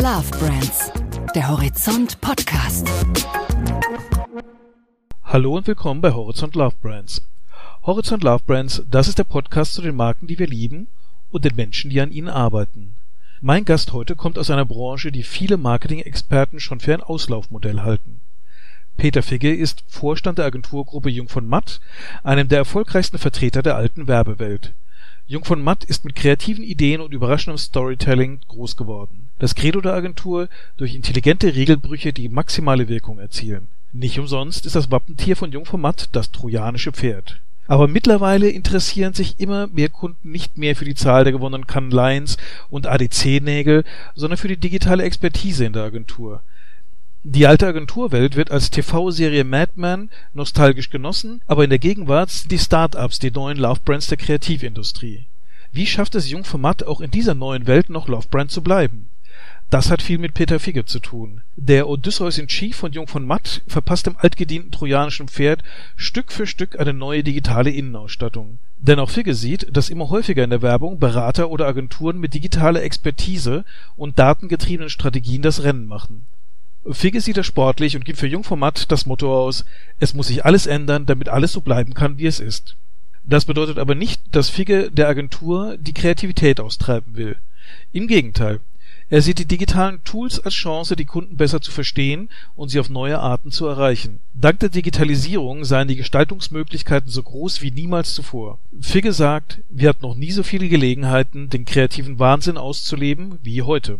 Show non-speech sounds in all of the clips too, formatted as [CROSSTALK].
Love Brands, der Horizont Podcast. Hallo und willkommen bei Horizont Love Brands. Horizont Love Brands, das ist der Podcast zu den Marken, die wir lieben und den Menschen, die an ihnen arbeiten. Mein Gast heute kommt aus einer Branche, die viele Marketing-Experten schon für ein Auslaufmodell halten. Peter Figge ist Vorstand der Agenturgruppe Jung von Matt, einem der erfolgreichsten Vertreter der alten Werbewelt. Jung von Matt ist mit kreativen Ideen und überraschendem Storytelling groß geworden. Das Credo der Agentur: durch intelligente Regelbrüche die maximale Wirkung erzielen. Nicht umsonst ist das Wappentier von Jungformat das trojanische Pferd. Aber mittlerweile interessieren sich immer mehr Kunden nicht mehr für die Zahl der gewonnenen Cannes und ADC-Nägel, sondern für die digitale Expertise in der Agentur. Die alte Agenturwelt wird als TV-Serie Mad Men nostalgisch genossen, aber in der Gegenwart sind die Start-ups die neuen Love-Brands der Kreativindustrie. Wie schafft es Jungformat auch in dieser neuen Welt noch Love-Brand zu bleiben? Das hat viel mit Peter Figge zu tun. Der Odysseus in Chief von Jung von Matt verpasst dem altgedienten trojanischen Pferd Stück für Stück eine neue digitale Innenausstattung. Denn auch Figge sieht, dass immer häufiger in der Werbung Berater oder Agenturen mit digitaler Expertise und datengetriebenen Strategien das Rennen machen. Figge sieht das sportlich und gibt für Jung von Matt das Motto aus, es muss sich alles ändern, damit alles so bleiben kann, wie es ist. Das bedeutet aber nicht, dass Figge der Agentur die Kreativität austreiben will. Im Gegenteil, er sieht die digitalen Tools als Chance, die Kunden besser zu verstehen und sie auf neue Arten zu erreichen. Dank der Digitalisierung seien die Gestaltungsmöglichkeiten so groß wie niemals zuvor. Figge sagt, wir hatten noch nie so viele Gelegenheiten, den kreativen Wahnsinn auszuleben wie heute.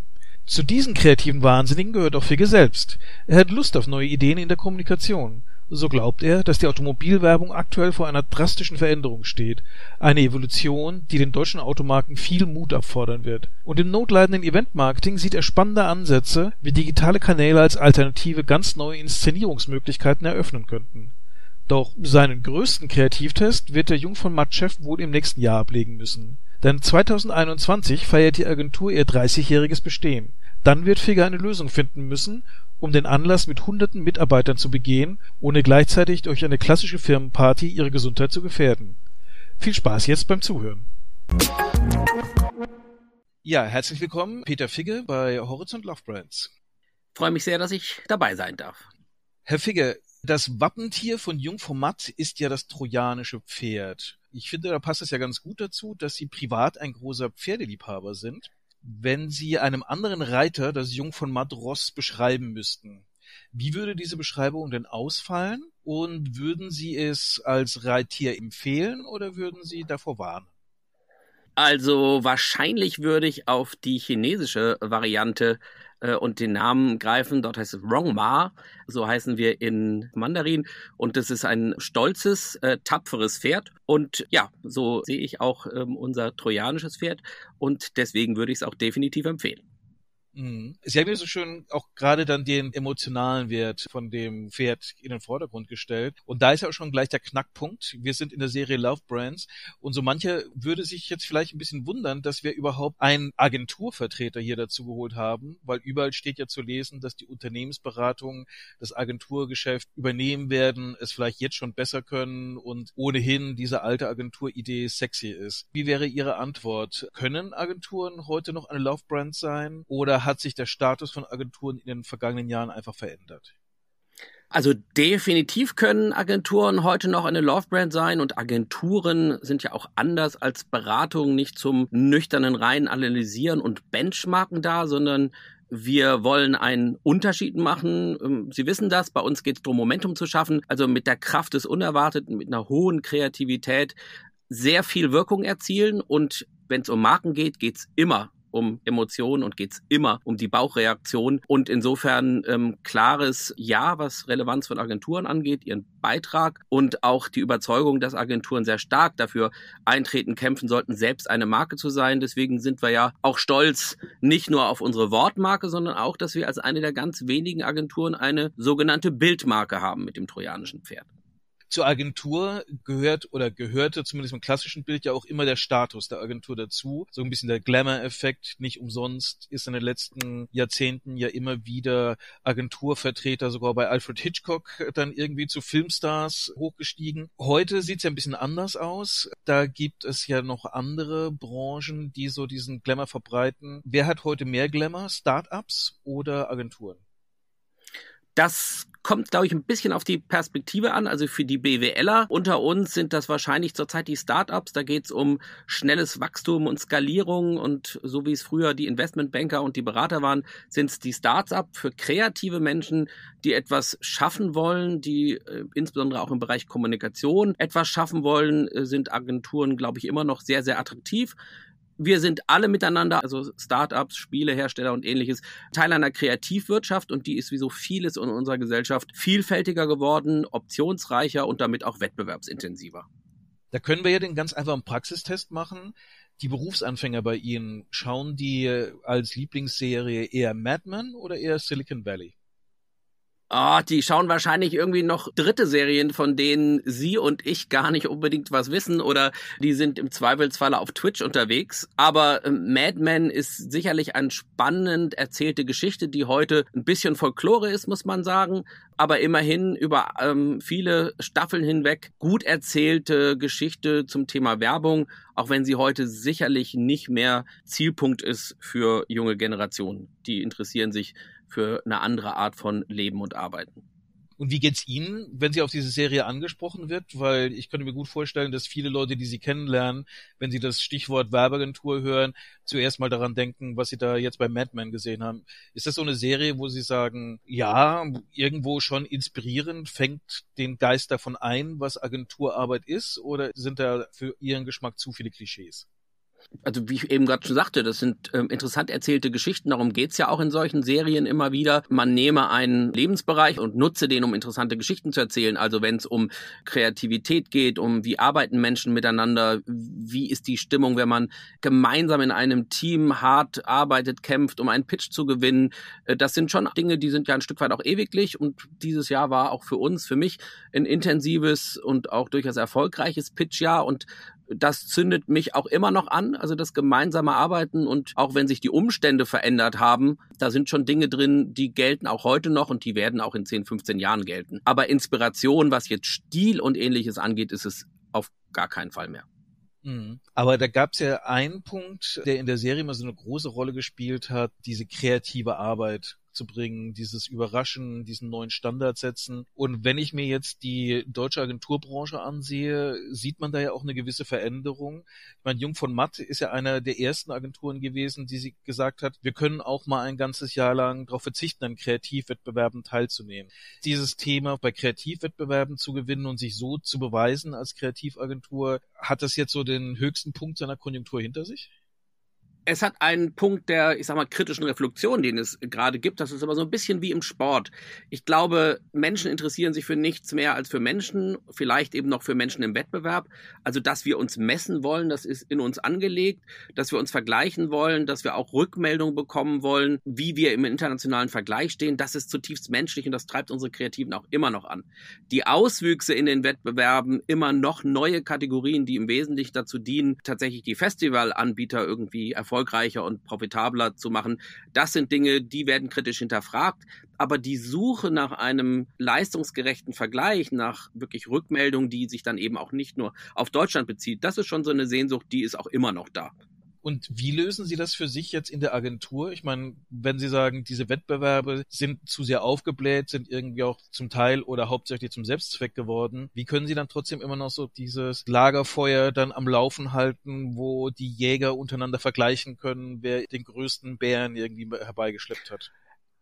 Zu diesen kreativen Wahnsinnigen gehört auch Figge selbst. Er hat Lust auf neue Ideen in der Kommunikation. So glaubt er, dass die Automobilwerbung aktuell vor einer drastischen Veränderung steht, eine Evolution, die den deutschen Automarken viel Mut abfordern wird. Und im notleidenden Eventmarketing sieht er spannende Ansätze, wie digitale Kanäle als Alternative ganz neue Inszenierungsmöglichkeiten eröffnen könnten. Doch seinen größten Kreativtest wird der Jung von Matt-Chef wohl im nächsten Jahr ablegen müssen. Denn 2021 feiert die Agentur ihr 30-jähriges Bestehen. Dann wird Figge eine Lösung finden müssen, um den Anlass mit hunderten Mitarbeitern zu begehen, ohne gleichzeitig durch eine klassische Firmenparty ihre Gesundheit zu gefährden. Viel Spaß jetzt beim Zuhören. Ja, herzlich willkommen, Peter Figge bei Horizont Love Brands. Freue mich sehr, dass ich dabei sein darf. Herr Figge, das Wappentier von Jungformat ist ja das trojanische Pferd. Ich finde, da passt es ja ganz gut dazu, dass Sie privat ein großer Pferdeliebhaber sind wenn Sie einem anderen Reiter das Jung von Madros beschreiben müssten, wie würde diese Beschreibung denn ausfallen? Und würden Sie es als Reittier empfehlen oder würden Sie davor warnen? Also wahrscheinlich würde ich auf die chinesische Variante äh, und den Namen greifen. Dort heißt es Rongma, so heißen wir in Mandarin. Und das ist ein stolzes, äh, tapferes Pferd. Und ja, so sehe ich auch ähm, unser trojanisches Pferd. Und deswegen würde ich es auch definitiv empfehlen. Mhm. Sie haben ja so schön auch gerade dann den emotionalen Wert von dem Pferd in den Vordergrund gestellt. Und da ist ja auch schon gleich der Knackpunkt. Wir sind in der Serie Love Brands und so mancher würde sich jetzt vielleicht ein bisschen wundern, dass wir überhaupt einen Agenturvertreter hier dazu geholt haben, weil überall steht ja zu lesen, dass die Unternehmensberatungen das Agenturgeschäft übernehmen werden, es vielleicht jetzt schon besser können und ohnehin diese alte Agenturidee sexy ist. Wie wäre Ihre Antwort? Können Agenturen heute noch eine Love Brand sein oder hat sich der Status von Agenturen in den vergangenen Jahren einfach verändert? Also definitiv können Agenturen heute noch eine Love Brand sein und Agenturen sind ja auch anders als Beratungen nicht zum nüchternen rein analysieren und benchmarken da, sondern wir wollen einen Unterschied machen. Ähm, Sie wissen das, bei uns geht es darum, Momentum zu schaffen, also mit der Kraft des Unerwarteten, mit einer hohen Kreativität sehr viel Wirkung erzielen und wenn es um Marken geht, geht es immer um Emotionen und geht's immer um die Bauchreaktion. Und insofern ähm, klares Ja, was Relevanz von Agenturen angeht, ihren Beitrag und auch die Überzeugung, dass Agenturen sehr stark dafür eintreten, kämpfen sollten, selbst eine Marke zu sein. Deswegen sind wir ja auch stolz, nicht nur auf unsere Wortmarke, sondern auch, dass wir als eine der ganz wenigen Agenturen eine sogenannte Bildmarke haben mit dem trojanischen Pferd. Zur Agentur gehört oder gehörte zumindest im klassischen Bild ja auch immer der Status der Agentur dazu. So ein bisschen der Glamour-Effekt. Nicht umsonst ist in den letzten Jahrzehnten ja immer wieder Agenturvertreter sogar bei Alfred Hitchcock dann irgendwie zu Filmstars hochgestiegen. Heute sieht's ja ein bisschen anders aus. Da gibt es ja noch andere Branchen, die so diesen Glamour verbreiten. Wer hat heute mehr Glamour? Startups oder Agenturen? Das kommt, glaube ich, ein bisschen auf die Perspektive an. Also für die BWLer unter uns sind das wahrscheinlich zurzeit die Startups. Da geht es um schnelles Wachstum und Skalierung. Und so wie es früher die Investmentbanker und die Berater waren, sind es die Startups für kreative Menschen, die etwas schaffen wollen, die äh, insbesondere auch im Bereich Kommunikation etwas schaffen wollen, äh, sind Agenturen, glaube ich, immer noch sehr, sehr attraktiv wir sind alle miteinander, also Startups, Spielehersteller und ähnliches, Teil einer Kreativwirtschaft und die ist wie so vieles in unserer Gesellschaft vielfältiger geworden, optionsreicher und damit auch wettbewerbsintensiver. Da können wir ja den ganz einfachen Praxistest machen. Die Berufsanfänger bei Ihnen, schauen die als Lieblingsserie eher Mad Men oder eher Silicon Valley? Oh, die schauen wahrscheinlich irgendwie noch dritte Serien, von denen Sie und ich gar nicht unbedingt was wissen oder die sind im Zweifelsfalle auf Twitch unterwegs. Aber äh, Mad Men ist sicherlich eine spannend erzählte Geschichte, die heute ein bisschen Folklore ist, muss man sagen, aber immerhin über ähm, viele Staffeln hinweg gut erzählte Geschichte zum Thema Werbung, auch wenn sie heute sicherlich nicht mehr Zielpunkt ist für junge Generationen. Die interessieren sich für eine andere Art von Leben und Arbeiten. Und wie geht's Ihnen, wenn Sie auf diese Serie angesprochen wird? Weil ich könnte mir gut vorstellen, dass viele Leute, die Sie kennenlernen, wenn sie das Stichwort Werbeagentur hören, zuerst mal daran denken, was Sie da jetzt bei Mad Men gesehen haben. Ist das so eine Serie, wo Sie sagen, ja, irgendwo schon inspirierend, fängt den Geist davon ein, was Agenturarbeit ist? Oder sind da für Ihren Geschmack zu viele Klischees? Also wie ich eben gerade schon sagte, das sind ähm, interessant erzählte Geschichten. Darum geht's ja auch in solchen Serien immer wieder. Man nehme einen Lebensbereich und nutze den, um interessante Geschichten zu erzählen. Also wenn es um Kreativität geht, um wie arbeiten Menschen miteinander, wie ist die Stimmung, wenn man gemeinsam in einem Team hart arbeitet, kämpft, um einen Pitch zu gewinnen. Äh, das sind schon Dinge, die sind ja ein Stück weit auch ewiglich. Und dieses Jahr war auch für uns, für mich, ein intensives und auch durchaus erfolgreiches Pitchjahr. Und das zündet mich auch immer noch an, also das gemeinsame Arbeiten und auch wenn sich die Umstände verändert haben, da sind schon Dinge drin, die gelten auch heute noch und die werden auch in 10, 15 Jahren gelten. Aber Inspiration, was jetzt Stil und ähnliches angeht, ist es auf gar keinen Fall mehr. Mhm. Aber da gab es ja einen Punkt, der in der Serie immer so eine große Rolle gespielt hat, diese kreative Arbeit zu bringen, dieses Überraschen, diesen neuen Standard setzen. Und wenn ich mir jetzt die deutsche Agenturbranche ansehe, sieht man da ja auch eine gewisse Veränderung. Ich meine, Jung von Matt ist ja einer der ersten Agenturen gewesen, die gesagt hat, wir können auch mal ein ganzes Jahr lang darauf verzichten, an Kreativwettbewerben teilzunehmen. Dieses Thema bei Kreativwettbewerben zu gewinnen und sich so zu beweisen als Kreativagentur, hat das jetzt so den höchsten Punkt seiner Konjunktur hinter sich? Es hat einen Punkt der, ich sag mal, kritischen Reflexion, den es gerade gibt. Das ist aber so ein bisschen wie im Sport. Ich glaube, Menschen interessieren sich für nichts mehr als für Menschen, vielleicht eben noch für Menschen im Wettbewerb. Also, dass wir uns messen wollen, das ist in uns angelegt, dass wir uns vergleichen wollen, dass wir auch Rückmeldungen bekommen wollen, wie wir im internationalen Vergleich stehen. Das ist zutiefst menschlich und das treibt unsere Kreativen auch immer noch an. Die Auswüchse in den Wettbewerben, immer noch neue Kategorien, die im Wesentlichen dazu dienen, tatsächlich die Festivalanbieter irgendwie erfolgreich erfolgreicher und profitabler zu machen. Das sind Dinge, die werden kritisch hinterfragt. Aber die Suche nach einem leistungsgerechten Vergleich, nach wirklich Rückmeldungen, die sich dann eben auch nicht nur auf Deutschland bezieht, das ist schon so eine Sehnsucht, die ist auch immer noch da. Und wie lösen Sie das für sich jetzt in der Agentur? Ich meine, wenn Sie sagen, diese Wettbewerbe sind zu sehr aufgebläht, sind irgendwie auch zum Teil oder hauptsächlich zum Selbstzweck geworden, wie können Sie dann trotzdem immer noch so dieses Lagerfeuer dann am Laufen halten, wo die Jäger untereinander vergleichen können, wer den größten Bären irgendwie herbeigeschleppt hat?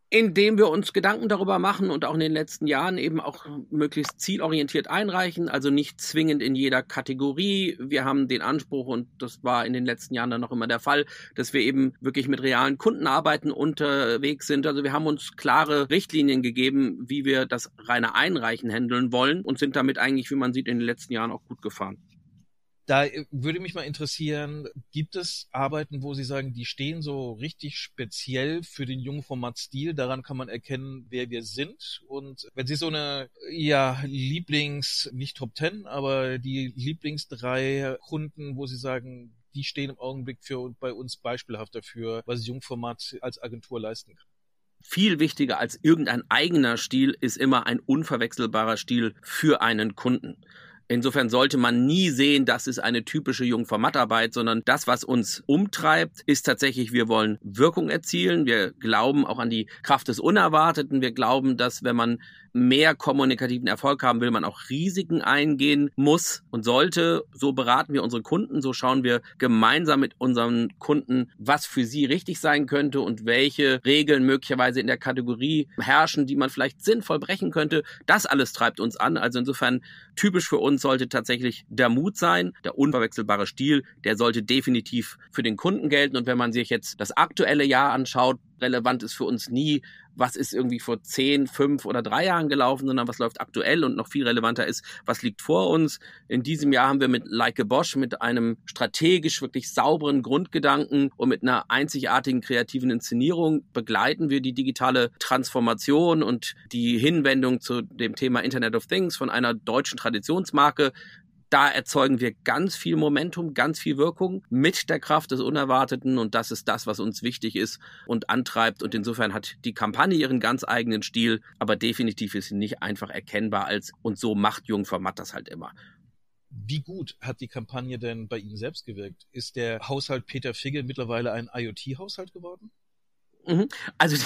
Indem wir uns Gedanken darüber machen und auch in den letzten Jahren eben auch möglichst zielorientiert einreichen, also nicht zwingend in jeder Kategorie. Wir haben den Anspruch, und das war in den letzten Jahren dann noch immer der Fall, dass wir eben wirklich mit realen Kundenarbeiten unterwegs sind. Also wir haben uns klare Richtlinien gegeben, wie wir das reine Einreichen handeln wollen und sind damit eigentlich, wie man sieht, in den letzten Jahren auch gut gefahren. Da äh, würde mich mal interessieren, gibt es Arbeiten, wo Sie sagen, die stehen so richtig speziell für den jungen Formatstil? Daran kann man erkennen, wer wir sind. Und wenn Sie so eine, ja, Lieblings, nicht Top Ten, aber die Lieblings drei Kunden, wo Sie sagen, die stehen im Augenblick für bei uns beispielhaft dafür, was Jungformat als Agentur leisten kann viel wichtiger als irgendein eigener Stil ist immer ein unverwechselbarer Stil für einen Kunden. Insofern sollte man nie sehen, das ist eine typische Jungformatarbeit, sondern das, was uns umtreibt, ist tatsächlich, wir wollen Wirkung erzielen. Wir glauben auch an die Kraft des Unerwarteten. Wir glauben, dass wenn man mehr kommunikativen Erfolg haben will, man auch Risiken eingehen muss und sollte. So beraten wir unsere Kunden, so schauen wir gemeinsam mit unseren Kunden, was für sie richtig sein könnte und welche Regeln möglicherweise in der Kategorie herrschen, die man vielleicht sinnvoll brechen könnte. Das alles treibt uns an. Also insofern typisch für uns sollte tatsächlich der Mut sein, der unverwechselbare Stil, der sollte definitiv für den Kunden gelten. Und wenn man sich jetzt das aktuelle Jahr anschaut, relevant ist für uns nie, was ist irgendwie vor zehn, fünf oder drei Jahren gelaufen, sondern was läuft aktuell und noch viel relevanter ist, was liegt vor uns. In diesem Jahr haben wir mit Like a Bosch, mit einem strategisch wirklich sauberen Grundgedanken und mit einer einzigartigen kreativen Inszenierung begleiten wir die digitale Transformation und die Hinwendung zu dem Thema Internet of Things von einer deutschen Traditionsmarke da erzeugen wir ganz viel Momentum, ganz viel Wirkung mit der Kraft des Unerwarteten und das ist das, was uns wichtig ist und antreibt und insofern hat die Kampagne ihren ganz eigenen Stil, aber definitiv ist sie nicht einfach erkennbar als und so macht Jungformat das halt immer. Wie gut hat die Kampagne denn bei Ihnen selbst gewirkt? Ist der Haushalt Peter Figge mittlerweile ein IoT-Haushalt geworden? Mhm. Also,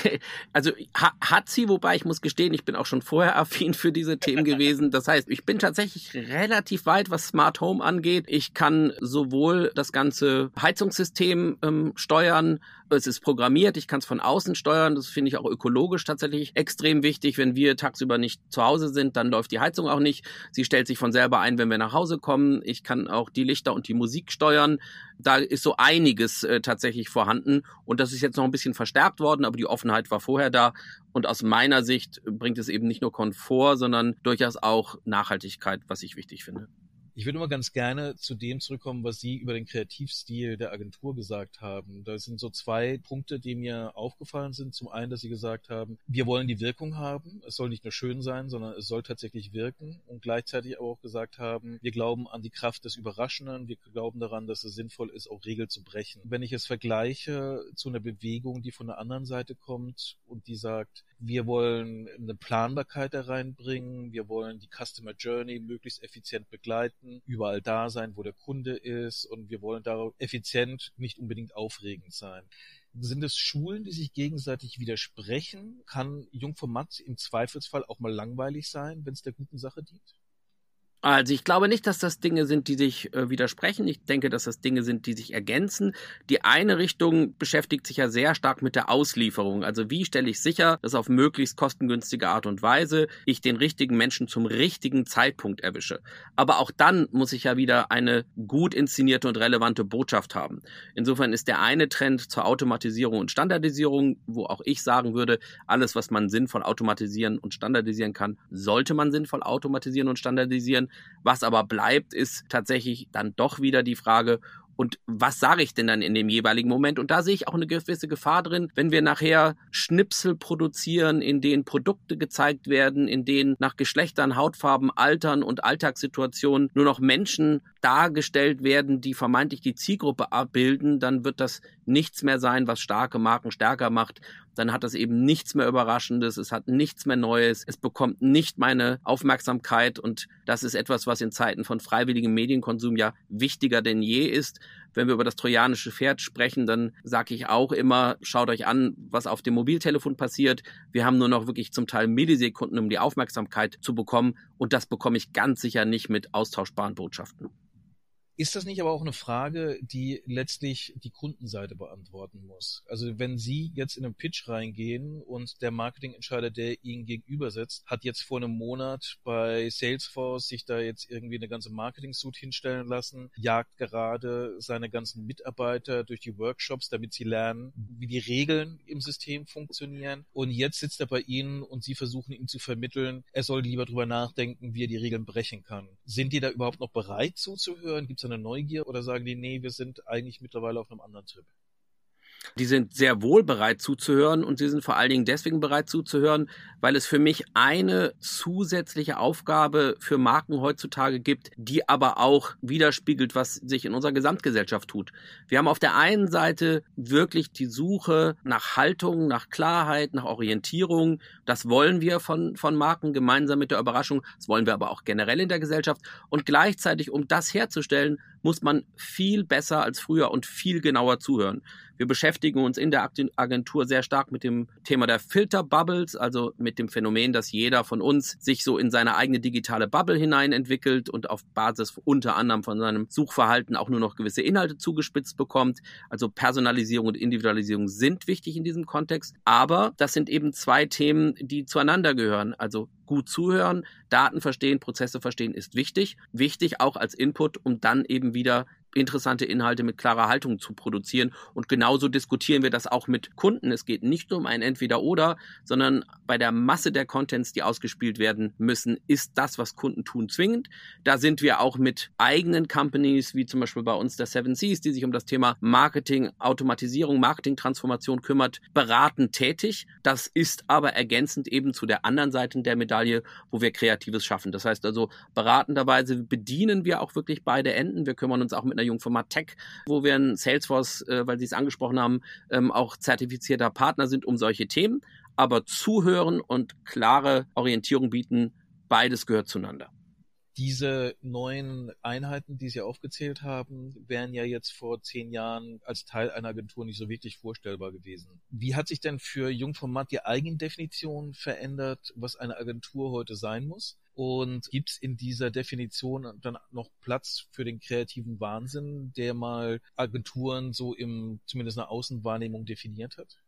also hat sie, wobei ich muss gestehen, ich bin auch schon vorher affin für diese Themen gewesen. Das heißt, ich bin tatsächlich relativ weit, was Smart Home angeht. Ich kann sowohl das ganze Heizungssystem ähm, steuern, es ist programmiert, ich kann es von außen steuern. Das finde ich auch ökologisch tatsächlich extrem wichtig. Wenn wir tagsüber nicht zu Hause sind, dann läuft die Heizung auch nicht. Sie stellt sich von selber ein, wenn wir nach Hause kommen. Ich kann auch die Lichter und die Musik steuern. Da ist so einiges äh, tatsächlich vorhanden. Und das ist jetzt noch ein bisschen verstärkt worden, aber die Offenheit war vorher da. Und aus meiner Sicht bringt es eben nicht nur Komfort, sondern durchaus auch Nachhaltigkeit, was ich wichtig finde. Ich würde immer ganz gerne zu dem zurückkommen, was Sie über den Kreativstil der Agentur gesagt haben. Da sind so zwei Punkte, die mir aufgefallen sind. Zum einen, dass Sie gesagt haben, wir wollen die Wirkung haben. Es soll nicht nur schön sein, sondern es soll tatsächlich wirken. Und gleichzeitig auch gesagt haben, wir glauben an die Kraft des Überraschenden. Wir glauben daran, dass es sinnvoll ist, auch Regeln zu brechen. Wenn ich es vergleiche zu einer Bewegung, die von der anderen Seite kommt und die sagt, wir wollen eine Planbarkeit da reinbringen. Wir wollen die Customer Journey möglichst effizient begleiten, überall da sein, wo der Kunde ist und wir wollen da effizient, nicht unbedingt aufregend sein. Sind es Schulen, die sich gegenseitig widersprechen? Kann Jungformat im Zweifelsfall auch mal langweilig sein, wenn es der guten Sache dient? Also ich glaube nicht, dass das Dinge sind, die sich äh, widersprechen. Ich denke, dass das Dinge sind, die sich ergänzen. Die eine Richtung beschäftigt sich ja sehr stark mit der Auslieferung. Also wie stelle ich sicher, dass auf möglichst kostengünstige Art und Weise ich den richtigen Menschen zum richtigen Zeitpunkt erwische. Aber auch dann muss ich ja wieder eine gut inszenierte und relevante Botschaft haben. Insofern ist der eine Trend zur Automatisierung und Standardisierung, wo auch ich sagen würde, alles, was man sinnvoll automatisieren und standardisieren kann, sollte man sinnvoll automatisieren und standardisieren. Was aber bleibt, ist tatsächlich dann doch wieder die Frage, und was sage ich denn dann in dem jeweiligen Moment? Und da sehe ich auch eine gewisse Gefahr drin, wenn wir nachher Schnipsel produzieren, in denen Produkte gezeigt werden, in denen nach Geschlechtern, Hautfarben, Altern und Alltagssituationen nur noch Menschen dargestellt werden, die vermeintlich die Zielgruppe abbilden, dann wird das nichts mehr sein, was starke Marken stärker macht. Dann hat das eben nichts mehr Überraschendes, es hat nichts mehr Neues, es bekommt nicht meine Aufmerksamkeit und das ist etwas, was in Zeiten von freiwilligem Medienkonsum ja wichtiger denn je ist. Wenn wir über das trojanische Pferd sprechen, dann sage ich auch immer, schaut euch an, was auf dem Mobiltelefon passiert. Wir haben nur noch wirklich zum Teil Millisekunden, um die Aufmerksamkeit zu bekommen und das bekomme ich ganz sicher nicht mit austauschbaren Botschaften. Ist das nicht aber auch eine Frage, die letztlich die Kundenseite beantworten muss? Also wenn Sie jetzt in einen Pitch reingehen und der Marketingentscheider, der Ihnen gegenüber sitzt, hat jetzt vor einem Monat bei Salesforce sich da jetzt irgendwie eine ganze Marketing-Suite hinstellen lassen, jagt gerade seine ganzen Mitarbeiter durch die Workshops, damit sie lernen, wie die Regeln im System funktionieren. Und jetzt sitzt er bei Ihnen und Sie versuchen ihm zu vermitteln, er soll lieber drüber nachdenken, wie er die Regeln brechen kann. Sind die da überhaupt noch bereit zuzuhören? Gibt es eine Neugier oder sagen die, nee, wir sind eigentlich mittlerweile auf einem anderen Trip? Die sind sehr wohl bereit zuzuhören und sie sind vor allen Dingen deswegen bereit zuzuhören, weil es für mich eine zusätzliche Aufgabe für Marken heutzutage gibt, die aber auch widerspiegelt, was sich in unserer Gesamtgesellschaft tut. Wir haben auf der einen Seite wirklich die Suche nach Haltung, nach Klarheit, nach Orientierung. Das wollen wir von, von Marken gemeinsam mit der Überraschung. Das wollen wir aber auch generell in der Gesellschaft. Und gleichzeitig, um das herzustellen, muss man viel besser als früher und viel genauer zuhören. Wir beschäftigen uns in der Agentur sehr stark mit dem Thema der Filterbubbles, also mit dem Phänomen, dass jeder von uns sich so in seine eigene digitale Bubble hinein entwickelt und auf Basis unter anderem von seinem Suchverhalten auch nur noch gewisse Inhalte zugespitzt bekommt. Also Personalisierung und Individualisierung sind wichtig in diesem Kontext, aber das sind eben zwei Themen, die zueinander gehören. Also gut zuhören, Daten verstehen, Prozesse verstehen ist wichtig. Wichtig auch als Input, um dann eben wieder interessante Inhalte mit klarer Haltung zu produzieren. Und genauso diskutieren wir das auch mit Kunden. Es geht nicht um ein Entweder-Oder, sondern bei der Masse der Contents, die ausgespielt werden müssen, ist das, was Kunden tun, zwingend. Da sind wir auch mit eigenen Companies, wie zum Beispiel bei uns der Seven Seas, die sich um das Thema Marketing, Automatisierung, Marketingtransformation kümmert, beratend tätig. Das ist aber ergänzend eben zu der anderen Seite der Medaille, wo wir Kreatives schaffen. Das heißt also, beratenderweise bedienen wir auch wirklich beide Enden. Wir kümmern uns auch mit einer Jungformat Tech, wo wir in Salesforce, äh, weil Sie es angesprochen haben, ähm, auch zertifizierter Partner sind um solche Themen. Aber zuhören und klare Orientierung bieten, beides gehört zueinander. Diese neuen Einheiten, die Sie aufgezählt haben, wären ja jetzt vor zehn Jahren als Teil einer Agentur nicht so wirklich vorstellbar gewesen. Wie hat sich denn für Jungformat die Eigendefinition verändert, was eine Agentur heute sein muss? Und gibt es in dieser Definition dann noch Platz für den kreativen Wahnsinn, der mal Agenturen so im zumindest einer Außenwahrnehmung definiert hat?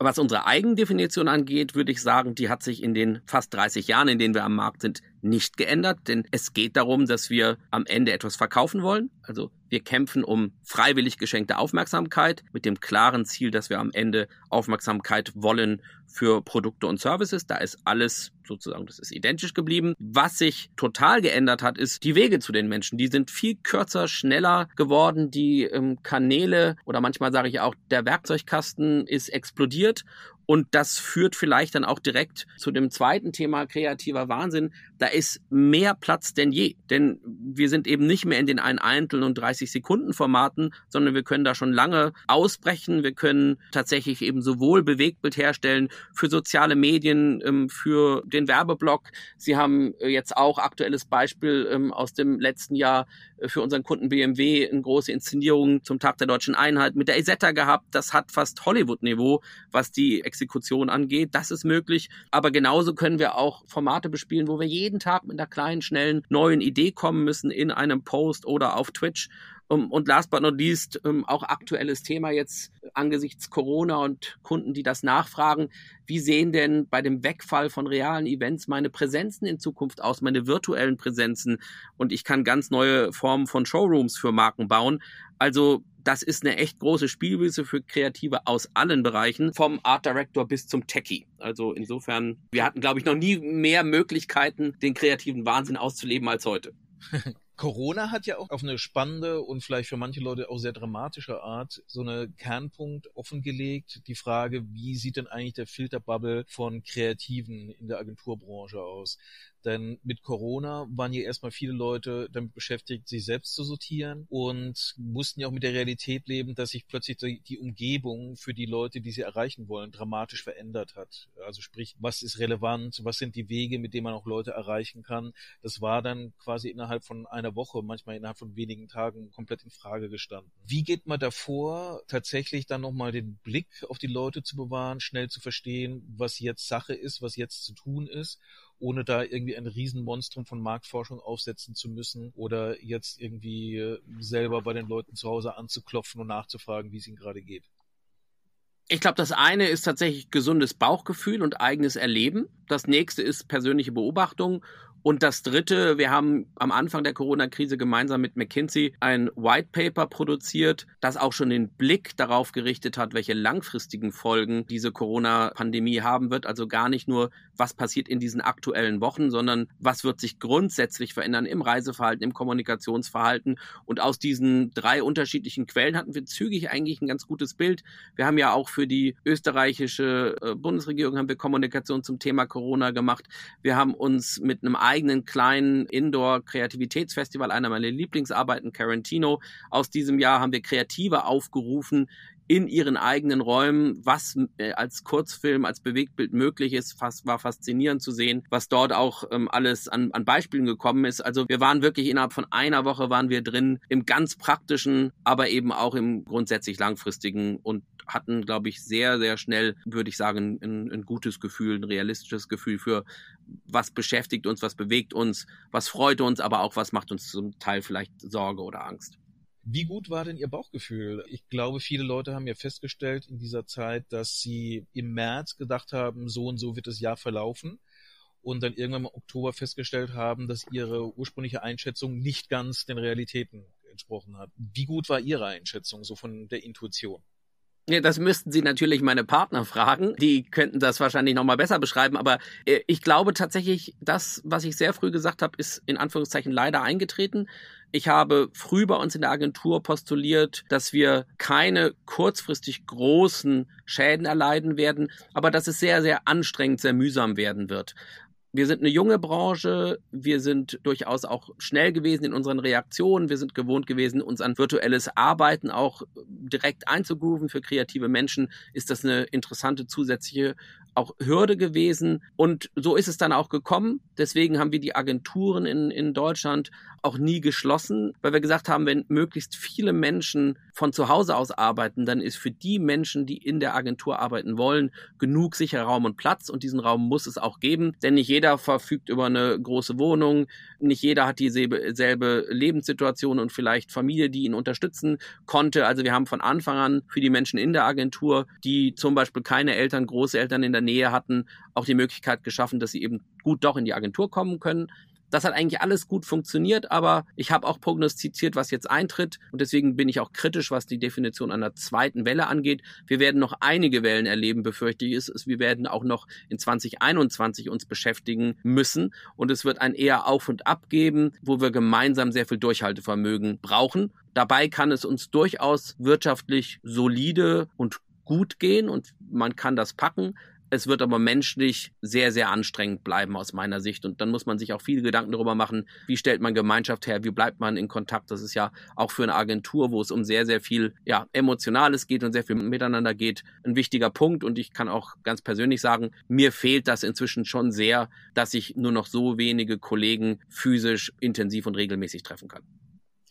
Was unsere Eigendefinition angeht, würde ich sagen, die hat sich in den fast 30 Jahren, in denen wir am Markt sind, nicht geändert, denn es geht darum, dass wir am Ende etwas verkaufen wollen. Also wir kämpfen um freiwillig geschenkte Aufmerksamkeit mit dem klaren Ziel, dass wir am Ende Aufmerksamkeit wollen für Produkte und Services. Da ist alles sozusagen, das ist identisch geblieben. Was sich total geändert hat, ist die Wege zu den Menschen. Die sind viel kürzer, schneller geworden. Die ähm, Kanäle oder manchmal sage ich auch, der Werkzeugkasten ist explodiert und das führt vielleicht dann auch direkt zu dem zweiten Thema kreativer Wahnsinn. Da ist mehr Platz denn je. Denn wir sind eben nicht mehr in den ein Eintel- und 30 Sekunden Formaten, sondern wir können da schon lange ausbrechen. Wir können tatsächlich eben sowohl Bewegtbild herstellen für soziale Medien, ähm, für den Werbeblock. Sie haben äh, jetzt auch aktuelles Beispiel ähm, aus dem letzten Jahr für unseren Kunden BMW eine große Inszenierung zum Tag der deutschen Einheit mit der Isetta gehabt. Das hat fast Hollywood-Niveau, was die Exekution angeht. Das ist möglich. Aber genauso können wir auch Formate bespielen, wo wir jeden Tag mit einer kleinen, schnellen, neuen Idee kommen müssen in einem Post oder auf Twitch. Und last but not least, ähm, auch aktuelles Thema jetzt angesichts Corona und Kunden, die das nachfragen. Wie sehen denn bei dem Wegfall von realen Events meine Präsenzen in Zukunft aus, meine virtuellen Präsenzen? Und ich kann ganz neue Formen von Showrooms für Marken bauen. Also das ist eine echt große Spielwiese für Kreative aus allen Bereichen, vom Art Director bis zum Techie. Also insofern, wir hatten, glaube ich, noch nie mehr Möglichkeiten, den kreativen Wahnsinn auszuleben als heute. [LAUGHS] Corona hat ja auch auf eine spannende und vielleicht für manche Leute auch sehr dramatische Art so eine Kernpunkt offengelegt. Die Frage, wie sieht denn eigentlich der Filterbubble von Kreativen in der Agenturbranche aus? Denn mit Corona waren ja erstmal viele Leute damit beschäftigt, sich selbst zu sortieren und mussten ja auch mit der Realität leben, dass sich plötzlich die Umgebung für die Leute, die sie erreichen wollen, dramatisch verändert hat. Also sprich, was ist relevant, was sind die Wege, mit denen man auch Leute erreichen kann. Das war dann quasi innerhalb von einer Woche, manchmal innerhalb von wenigen Tagen komplett in Frage gestanden. Wie geht man davor, tatsächlich dann nochmal den Blick auf die Leute zu bewahren, schnell zu verstehen, was jetzt Sache ist, was jetzt zu tun ist ohne da irgendwie ein Riesenmonstrum von Marktforschung aufsetzen zu müssen oder jetzt irgendwie äh, selber bei den Leuten zu Hause anzuklopfen und nachzufragen, wie es ihnen gerade geht. Ich glaube, das eine ist tatsächlich gesundes Bauchgefühl und eigenes Erleben. Das nächste ist persönliche Beobachtung. Und das Dritte, wir haben am Anfang der Corona-Krise gemeinsam mit McKinsey ein White Paper produziert, das auch schon den Blick darauf gerichtet hat, welche langfristigen Folgen diese Corona-Pandemie haben wird. Also gar nicht nur, was passiert in diesen aktuellen Wochen, sondern was wird sich grundsätzlich verändern im Reiseverhalten, im Kommunikationsverhalten. Und aus diesen drei unterschiedlichen Quellen hatten wir zügig eigentlich ein ganz gutes Bild. Wir haben ja auch für die österreichische äh, Bundesregierung haben wir Kommunikation zum Thema Corona gemacht. Wir haben uns mit einem eigenen kleinen Indoor-Kreativitätsfestival, einer meiner Lieblingsarbeiten, Carantino. Aus diesem Jahr haben wir Kreative aufgerufen, in ihren eigenen Räumen, was äh, als Kurzfilm, als Bewegtbild möglich ist, fast, war faszinierend zu sehen, was dort auch ähm, alles an, an Beispielen gekommen ist. Also wir waren wirklich innerhalb von einer Woche waren wir drin im ganz praktischen, aber eben auch im grundsätzlich langfristigen und hatten, glaube ich, sehr, sehr schnell, würde ich sagen, ein, ein gutes Gefühl, ein realistisches Gefühl für, was beschäftigt uns, was bewegt uns, was freut uns, aber auch was macht uns zum Teil vielleicht Sorge oder Angst. Wie gut war denn Ihr Bauchgefühl? Ich glaube, viele Leute haben ja festgestellt in dieser Zeit, dass sie im März gedacht haben, so und so wird das Jahr verlaufen und dann irgendwann im Oktober festgestellt haben, dass ihre ursprüngliche Einschätzung nicht ganz den Realitäten entsprochen hat. Wie gut war Ihre Einschätzung so von der Intuition? Ja, das müssten Sie natürlich meine Partner fragen. Die könnten das wahrscheinlich noch mal besser beschreiben. Aber äh, ich glaube tatsächlich, das, was ich sehr früh gesagt habe, ist in Anführungszeichen leider eingetreten. Ich habe früh bei uns in der Agentur postuliert, dass wir keine kurzfristig großen Schäden erleiden werden, aber dass es sehr, sehr anstrengend, sehr mühsam werden wird wir sind eine junge Branche, wir sind durchaus auch schnell gewesen in unseren Reaktionen, wir sind gewohnt gewesen, uns an virtuelles Arbeiten auch direkt einzugrooven. Für kreative Menschen ist das eine interessante zusätzliche auch Hürde gewesen. Und so ist es dann auch gekommen. Deswegen haben wir die Agenturen in, in Deutschland auch nie geschlossen, weil wir gesagt haben, wenn möglichst viele Menschen von zu Hause aus arbeiten, dann ist für die Menschen, die in der Agentur arbeiten wollen, genug sicherer Raum und Platz und diesen Raum muss es auch geben, denn nicht jeder verfügt über eine große Wohnung, nicht jeder hat dieselbe Lebenssituation und vielleicht Familie, die ihn unterstützen konnte. Also wir haben von Anfang an für die Menschen in der Agentur, die zum Beispiel keine Eltern, Großeltern in der Nähe hatten, auch die Möglichkeit geschaffen, dass sie eben gut doch in die Agentur kommen können. Das hat eigentlich alles gut funktioniert, aber ich habe auch prognostiziert, was jetzt eintritt und deswegen bin ich auch kritisch, was die Definition einer zweiten Welle angeht. Wir werden noch einige Wellen erleben, befürchte ich es. Wir werden auch noch in 2021 uns beschäftigen müssen und es wird ein eher Auf und Ab geben, wo wir gemeinsam sehr viel Durchhaltevermögen brauchen. Dabei kann es uns durchaus wirtschaftlich solide und gut gehen und man kann das packen. Es wird aber menschlich sehr, sehr anstrengend bleiben aus meiner Sicht. Und dann muss man sich auch viele Gedanken darüber machen, wie stellt man Gemeinschaft her, wie bleibt man in Kontakt. Das ist ja auch für eine Agentur, wo es um sehr, sehr viel ja, Emotionales geht und sehr viel miteinander geht, ein wichtiger Punkt. Und ich kann auch ganz persönlich sagen, mir fehlt das inzwischen schon sehr, dass ich nur noch so wenige Kollegen physisch intensiv und regelmäßig treffen kann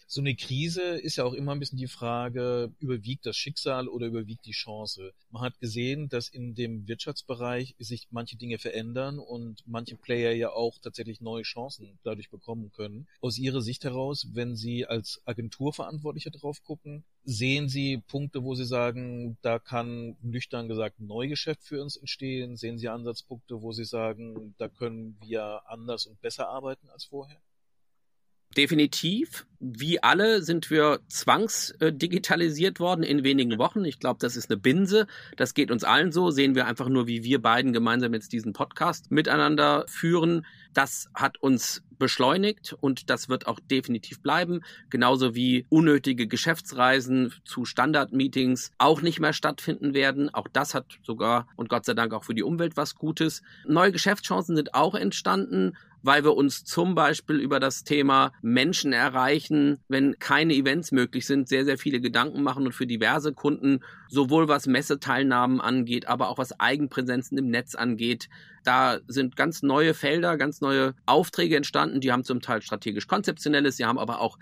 so eine Krise ist ja auch immer ein bisschen die Frage, überwiegt das Schicksal oder überwiegt die Chance? Man hat gesehen, dass in dem Wirtschaftsbereich sich manche Dinge verändern und manche Player ja auch tatsächlich neue Chancen dadurch bekommen können. Aus Ihrer Sicht heraus, wenn Sie als Agenturverantwortlicher drauf gucken, sehen Sie Punkte, wo Sie sagen, da kann nüchtern gesagt Neugeschäft für uns entstehen? Sehen Sie Ansatzpunkte, wo Sie sagen, da können wir anders und besser arbeiten als vorher? Definitiv. Wie alle sind wir zwangsdigitalisiert worden in wenigen Wochen. Ich glaube, das ist eine Binse. Das geht uns allen so. Sehen wir einfach nur, wie wir beiden gemeinsam jetzt diesen Podcast miteinander führen. Das hat uns beschleunigt und das wird auch definitiv bleiben. Genauso wie unnötige Geschäftsreisen zu Standardmeetings auch nicht mehr stattfinden werden. Auch das hat sogar und Gott sei Dank auch für die Umwelt was Gutes. Neue Geschäftschancen sind auch entstanden weil wir uns zum Beispiel über das Thema Menschen erreichen, wenn keine Events möglich sind, sehr, sehr viele Gedanken machen und für diverse Kunden, sowohl was Messeteilnahmen angeht, aber auch was Eigenpräsenzen im Netz angeht, da sind ganz neue Felder, ganz neue Aufträge entstanden. Die haben zum Teil strategisch konzeptionelles, sie haben aber auch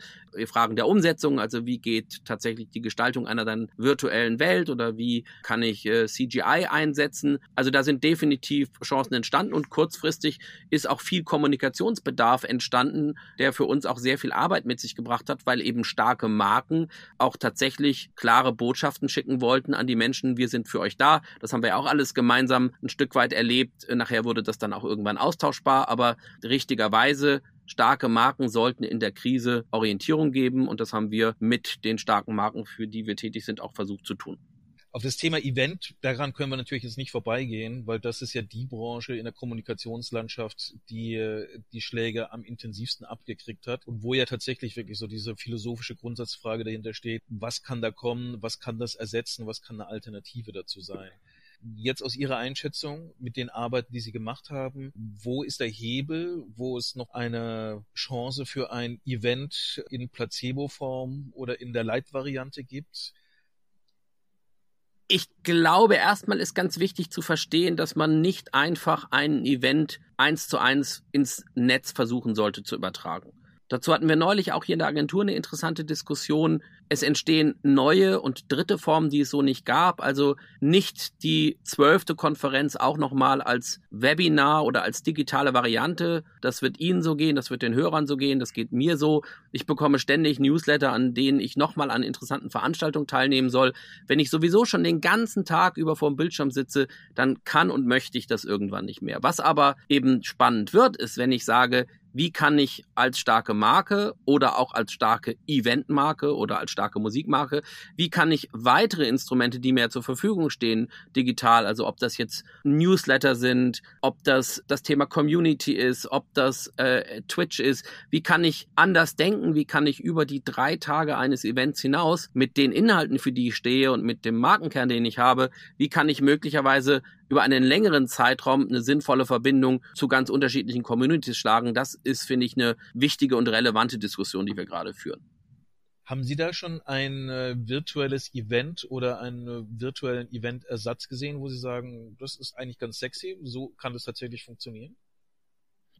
Fragen der Umsetzung, also wie geht tatsächlich die Gestaltung einer dann virtuellen Welt oder wie kann ich äh, CGI einsetzen. Also da sind definitiv Chancen entstanden und kurzfristig ist auch viel Kommunikationsbedarf entstanden, der für uns auch sehr viel Arbeit mit sich gebracht hat, weil eben starke Marken auch tatsächlich klare Botschaften schicken wollten an die Menschen, wir sind für euch da. Das haben wir auch alles gemeinsam ein Stück weit erlebt. Nachher nachher wurde das dann auch irgendwann austauschbar, aber richtigerweise starke Marken sollten in der Krise Orientierung geben und das haben wir mit den starken Marken, für die wir tätig sind, auch versucht zu tun. Auf das Thema Event, daran können wir natürlich jetzt nicht vorbeigehen, weil das ist ja die Branche in der Kommunikationslandschaft, die die Schläge am intensivsten abgekriegt hat und wo ja tatsächlich wirklich so diese philosophische Grundsatzfrage dahinter steht, was kann da kommen, was kann das ersetzen, was kann eine Alternative dazu sein. Jetzt aus Ihrer Einschätzung mit den Arbeiten, die Sie gemacht haben, wo ist der Hebel, wo es noch eine Chance für ein Event in Placebo-Form oder in der Leitvariante gibt? Ich glaube, erstmal ist ganz wichtig zu verstehen, dass man nicht einfach ein Event eins zu eins ins Netz versuchen sollte zu übertragen. Dazu hatten wir neulich auch hier in der Agentur eine interessante Diskussion. Es entstehen neue und dritte Formen, die es so nicht gab. Also nicht die zwölfte Konferenz auch nochmal als Webinar oder als digitale Variante. Das wird Ihnen so gehen, das wird den Hörern so gehen, das geht mir so. Ich bekomme ständig Newsletter, an denen ich nochmal an interessanten Veranstaltungen teilnehmen soll. Wenn ich sowieso schon den ganzen Tag über vor dem Bildschirm sitze, dann kann und möchte ich das irgendwann nicht mehr. Was aber eben spannend wird, ist, wenn ich sage, wie kann ich als starke Marke oder auch als starke Eventmarke oder als starke Musikmarke, wie kann ich weitere Instrumente, die mir zur Verfügung stehen, digital, also ob das jetzt Newsletter sind, ob das das Thema Community ist, ob das äh, Twitch ist, wie kann ich anders denken, wie kann ich über die drei Tage eines Events hinaus mit den Inhalten, für die ich stehe und mit dem Markenkern, den ich habe, wie kann ich möglicherweise über einen längeren Zeitraum eine sinnvolle Verbindung zu ganz unterschiedlichen Communities schlagen. Das ist, finde ich, eine wichtige und relevante Diskussion, die wir gerade führen. Haben Sie da schon ein äh, virtuelles Event oder einen äh, virtuellen Event-Ersatz gesehen, wo Sie sagen, das ist eigentlich ganz sexy, so kann das tatsächlich funktionieren?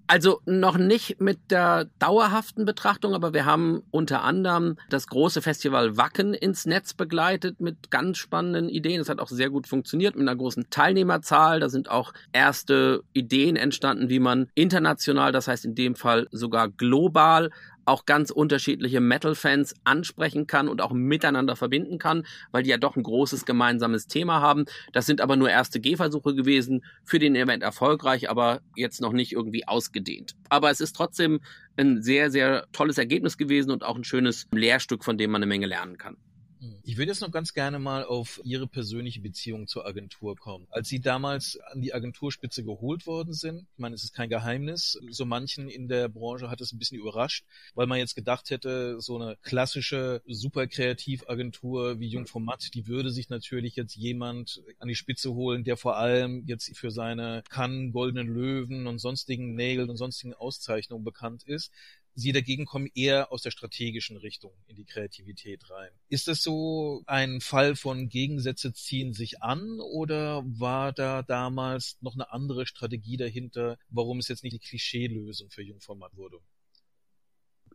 Also noch nicht mit der dauerhaften Betrachtung, aber wir haben unter anderem das große Festival Wacken ins Netz begleitet mit ganz spannenden Ideen. Es hat auch sehr gut funktioniert mit einer großen Teilnehmerzahl. Da sind auch erste Ideen entstanden, wie man international, das heißt in dem Fall sogar global, auch ganz unterschiedliche Metal-Fans ansprechen kann und auch miteinander verbinden kann, weil die ja doch ein großes gemeinsames Thema haben. Das sind aber nur erste Gehversuche gewesen, für den Event erfolgreich, aber jetzt noch nicht irgendwie ausgedehnt. Aber es ist trotzdem ein sehr, sehr tolles Ergebnis gewesen und auch ein schönes Lehrstück, von dem man eine Menge lernen kann. Ich würde jetzt noch ganz gerne mal auf Ihre persönliche Beziehung zur Agentur kommen. Als Sie damals an die Agenturspitze geholt worden sind, ich meine, es ist kein Geheimnis, so manchen in der Branche hat es ein bisschen überrascht, weil man jetzt gedacht hätte, so eine klassische super Kreativagentur wie Jungformat, die würde sich natürlich jetzt jemand an die Spitze holen, der vor allem jetzt für seine Cannes, Goldenen Löwen und sonstigen Nägeln und sonstigen Auszeichnungen bekannt ist. Sie dagegen kommen eher aus der strategischen Richtung in die Kreativität rein. Ist das so ein Fall von Gegensätze ziehen sich an oder war da damals noch eine andere Strategie dahinter, warum es jetzt nicht die Klischeelösung für Jungformat wurde?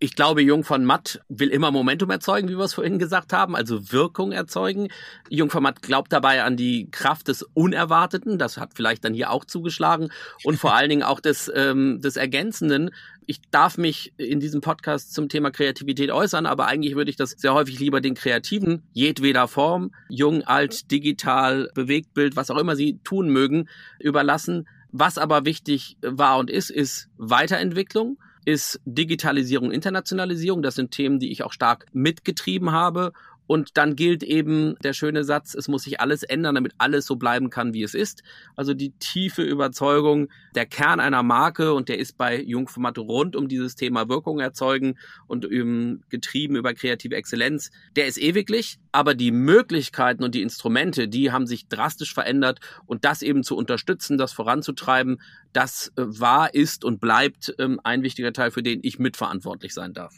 Ich glaube, Jung von Matt will immer Momentum erzeugen, wie wir es vorhin gesagt haben, also Wirkung erzeugen. Jung von Matt glaubt dabei an die Kraft des Unerwarteten, das hat vielleicht dann hier auch zugeschlagen und vor allen Dingen auch des, ähm, des Ergänzenden. Ich darf mich in diesem Podcast zum Thema Kreativität äußern, aber eigentlich würde ich das sehr häufig lieber den Kreativen, jedweder Form, jung, alt, digital, Bewegtbild, was auch immer sie tun mögen, überlassen. Was aber wichtig war und ist, ist Weiterentwicklung ist Digitalisierung, Internationalisierung. Das sind Themen, die ich auch stark mitgetrieben habe. Und dann gilt eben der schöne Satz, es muss sich alles ändern, damit alles so bleiben kann, wie es ist. Also die tiefe Überzeugung, der Kern einer Marke, und der ist bei Jungformat rund um dieses Thema Wirkung erzeugen und um, getrieben über kreative Exzellenz, der ist ewiglich. Aber die Möglichkeiten und die Instrumente, die haben sich drastisch verändert. Und das eben zu unterstützen, das voranzutreiben, das äh, war, ist und bleibt ähm, ein wichtiger Teil, für den ich mitverantwortlich sein darf.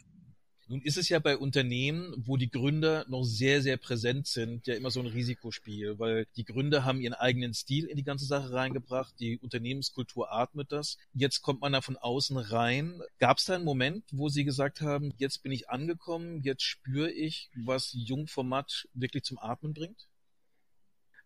Nun ist es ja bei Unternehmen, wo die Gründer noch sehr, sehr präsent sind, ja immer so ein Risikospiel, weil die Gründer haben ihren eigenen Stil in die ganze Sache reingebracht, die Unternehmenskultur atmet das. Jetzt kommt man da von außen rein. Gab es da einen Moment, wo Sie gesagt haben, jetzt bin ich angekommen, jetzt spüre ich, was Jungformat wirklich zum Atmen bringt?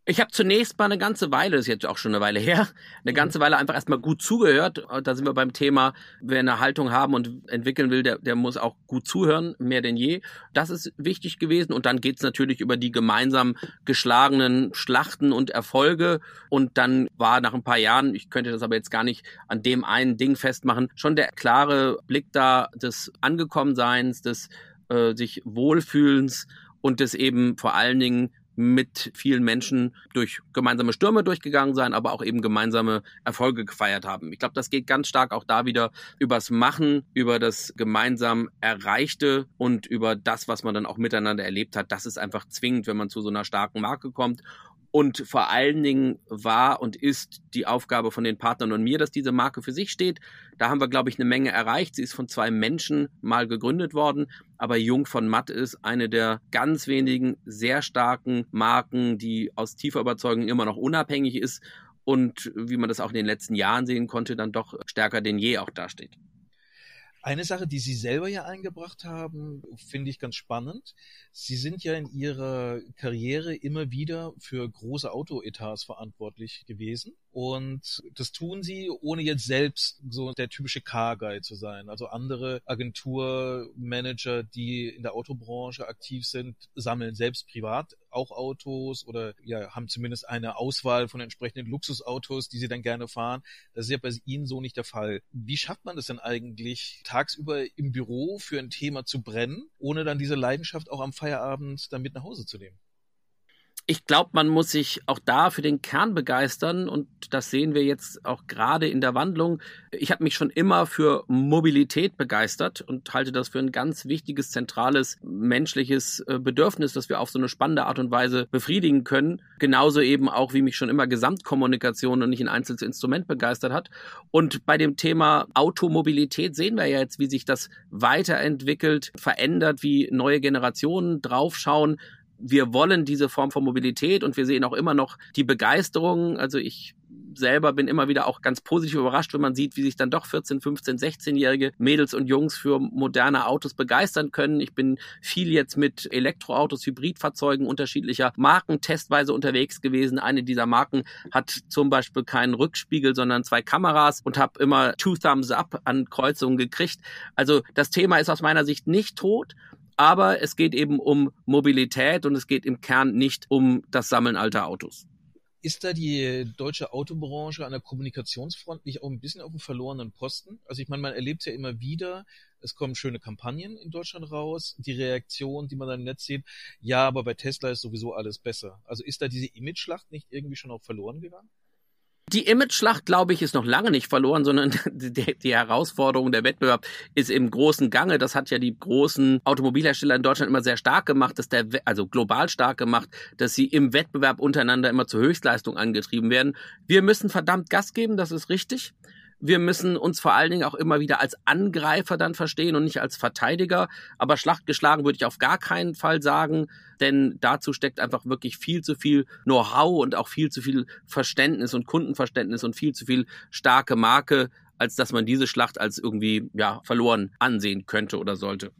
Ich habe zunächst mal eine ganze Weile, das ist jetzt auch schon eine Weile her, eine mhm. ganze Weile einfach erstmal gut zugehört. Da sind wir beim Thema, wer eine Haltung haben und entwickeln will, der, der muss auch gut zuhören, mehr denn je. Das ist wichtig gewesen. Und dann geht's natürlich über die gemeinsam geschlagenen Schlachten und Erfolge. Und dann war nach ein paar Jahren, ich könnte das aber jetzt gar nicht an dem einen Ding festmachen, schon der klare Blick da des Angekommenseins, des äh, sich Wohlfühlens und des eben vor allen Dingen mit vielen Menschen durch gemeinsame Stürme durchgegangen sein, aber auch eben gemeinsame Erfolge gefeiert haben. Ich glaube, das geht ganz stark auch da wieder übers Machen, über das gemeinsam Erreichte und über das, was man dann auch miteinander erlebt hat. Das ist einfach zwingend, wenn man zu so einer starken Marke kommt. Und vor allen Dingen war und ist die Aufgabe von den Partnern und mir, dass diese Marke für sich steht. Da haben wir, glaube ich, eine Menge erreicht. Sie ist von zwei Menschen mal gegründet worden, aber Jung von Matt ist eine der ganz wenigen sehr starken Marken, die aus tiefer Überzeugung immer noch unabhängig ist und wie man das auch in den letzten Jahren sehen konnte, dann doch stärker denn je auch dasteht. Eine Sache, die Sie selber ja eingebracht haben, finde ich ganz spannend. Sie sind ja in Ihrer Karriere immer wieder für große Autoetats verantwortlich gewesen. Und das tun sie, ohne jetzt selbst so der typische Car-Guy zu sein. Also andere Agenturmanager, die in der Autobranche aktiv sind, sammeln selbst privat auch Autos oder ja, haben zumindest eine Auswahl von entsprechenden Luxusautos, die sie dann gerne fahren. Das ist ja bei Ihnen so nicht der Fall. Wie schafft man das denn eigentlich, tagsüber im Büro für ein Thema zu brennen, ohne dann diese Leidenschaft auch am Feierabend dann mit nach Hause zu nehmen? Ich glaube, man muss sich auch da für den Kern begeistern und das sehen wir jetzt auch gerade in der Wandlung. Ich habe mich schon immer für Mobilität begeistert und halte das für ein ganz wichtiges, zentrales menschliches äh, Bedürfnis, das wir auf so eine spannende Art und Weise befriedigen können. Genauso eben auch, wie mich schon immer Gesamtkommunikation und nicht ein einzelnes Instrument begeistert hat. Und bei dem Thema Automobilität sehen wir ja jetzt, wie sich das weiterentwickelt, verändert, wie neue Generationen draufschauen, wir wollen diese Form von Mobilität und wir sehen auch immer noch die Begeisterung. Also ich selber bin immer wieder auch ganz positiv überrascht, wenn man sieht, wie sich dann doch 14, 15, 16-jährige Mädels und Jungs für moderne Autos begeistern können. Ich bin viel jetzt mit Elektroautos, Hybridfahrzeugen unterschiedlicher Marken testweise unterwegs gewesen. Eine dieser Marken hat zum Beispiel keinen Rückspiegel, sondern zwei Kameras und habe immer Two Thumbs Up an Kreuzungen gekriegt. Also das Thema ist aus meiner Sicht nicht tot aber es geht eben um Mobilität und es geht im Kern nicht um das Sammeln alter Autos. Ist da die deutsche Autobranche an der Kommunikationsfront nicht auch ein bisschen auf dem verlorenen Posten? Also ich meine, man erlebt ja immer wieder, es kommen schöne Kampagnen in Deutschland raus, die Reaktion, die man dann im Netz sieht, ja, aber bei Tesla ist sowieso alles besser. Also ist da diese Image-Schlacht nicht irgendwie schon auch verloren gegangen? Die Image-Schlacht, glaube ich, ist noch lange nicht verloren, sondern [LAUGHS] die, die, Herausforderung, der Wettbewerb ist im großen Gange. Das hat ja die großen Automobilhersteller in Deutschland immer sehr stark gemacht, dass der, also global stark gemacht, dass sie im Wettbewerb untereinander immer zur Höchstleistung angetrieben werden. Wir müssen verdammt Gas geben, das ist richtig. Wir müssen uns vor allen Dingen auch immer wieder als Angreifer dann verstehen und nicht als Verteidiger. Aber Schlacht geschlagen würde ich auf gar keinen Fall sagen, denn dazu steckt einfach wirklich viel zu viel Know-how und auch viel zu viel Verständnis und Kundenverständnis und viel zu viel starke Marke, als dass man diese Schlacht als irgendwie ja verloren ansehen könnte oder sollte.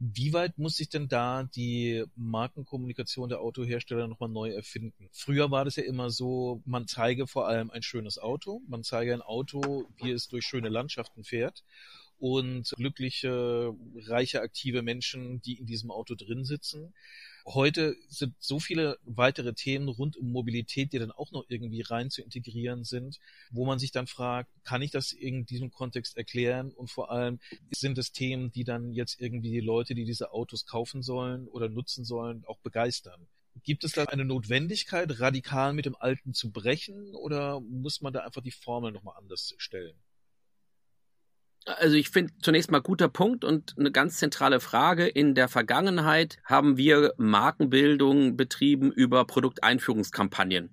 Wie weit muss sich denn da die Markenkommunikation der Autohersteller nochmal neu erfinden? Früher war das ja immer so, man zeige vor allem ein schönes Auto, man zeige ein Auto, wie es durch schöne Landschaften fährt und glückliche, reiche, aktive Menschen, die in diesem Auto drin sitzen heute sind so viele weitere Themen rund um Mobilität, die dann auch noch irgendwie rein zu integrieren sind, wo man sich dann fragt, kann ich das in diesem Kontext erklären? Und vor allem sind es Themen, die dann jetzt irgendwie die Leute, die diese Autos kaufen sollen oder nutzen sollen, auch begeistern? Gibt es da eine Notwendigkeit, radikal mit dem Alten zu brechen oder muss man da einfach die Formel nochmal anders stellen? Also ich finde zunächst mal guter Punkt und eine ganz zentrale Frage. In der Vergangenheit haben wir Markenbildung betrieben über Produkteinführungskampagnen.